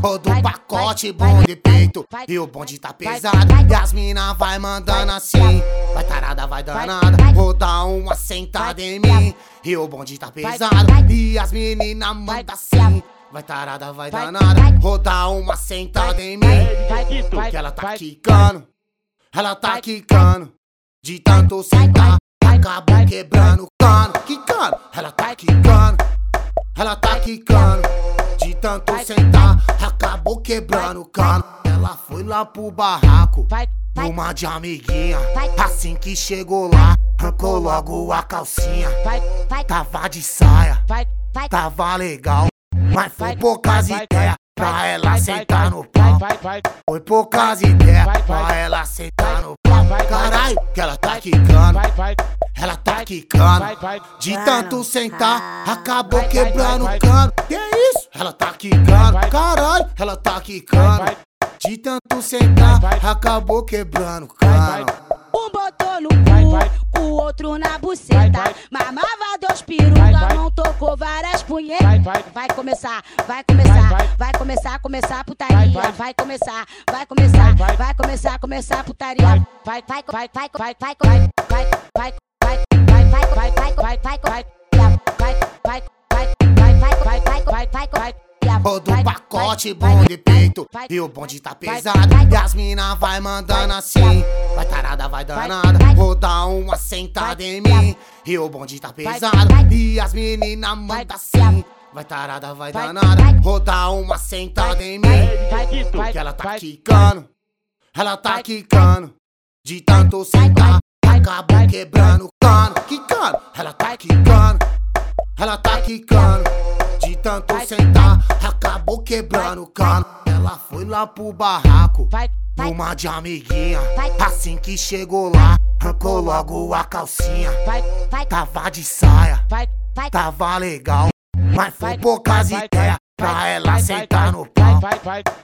Todo pacote bom de peito e o bonde tá pesado. E as mina vai mandando assim. Vai tarada, vai danada. Vou dar uma sentada em mim. E o bonde tá pesado. E as menina manda assim. Vai tarada, vai danada. Vou dar uma sentada em mim. Porque ela tá quicando. Ela tá quicando. De tanto sentar, acabou quebrando o cano. Quicando. Ela tá quicando. Ela tá quicando. De tanto sentar, acabou quebrando o cano. Ela foi lá pro barraco, uma de amiguinha. Assim que chegou lá, arrancou logo a calcinha. Tava de saia, tava legal. Mas foi poucas ideias pra ela sentar no pau. Foi poucas ideias pra ela sentar no pau. Caralho, que ela tá quicando. Ela tá quicando, de tanto sentar, acabou quebrando o cano. Que isso? Ela tá quicando, caralho, ela tá quicando. De tanto sentar, acabou quebrando o cano. Um botou no cu, o outro na buceta. Mamava dois a não tocou várias punhetas. Vai começar, vai começar, vai começar, começar a putaria. Vai começar, vai começar, vai começar, começar a putaria. Vai, vai, vai, vai, vai, vai, vai, vai. Todo pacote bom de peito e o bonde tá pesado. E as mina vai mandando assim. Vai tarada, vai danada. Vou dar uma sentada em mim. E o bonde tá pesado. E as menina manda assim. Vai tarada, vai danada. Vou dar uma sentada em mim. Porque ela tá quicando. Ela tá quicando. De tanto sentar, acabou quebrando o cano. Quicando. Ela tá quicando. Ela tá quicando. De tanto sentar, acabou quebrando o cano. Ela foi lá pro barraco, uma de amiguinha. Assim que chegou lá, arrancou logo a calcinha. Tava de saia, tava legal. Mas foi poucas ideias pra ela sentar no pau.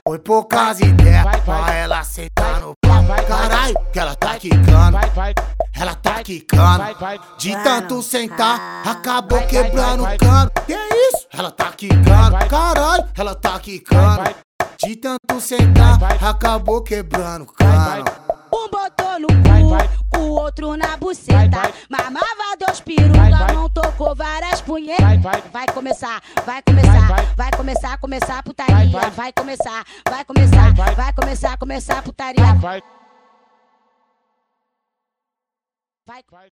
Foi poucas ideias pra ela sentar no pau. Caralho, que ela tá quicando. Ela tá quicando. De tanto sentar, acabou quebrando o cano. Ela tá quicando. Caralho, ela tá quicando. De tanto sentar, acabou quebrando o cano. Um botou no cu, o outro na buceta. Mamava dois peruca, não tocou várias punhetas. Vai começar, vai começar, vai começar, começar a putaria. Vai começar, vai começar, vai começar, começar a putaria. Vai. Vai.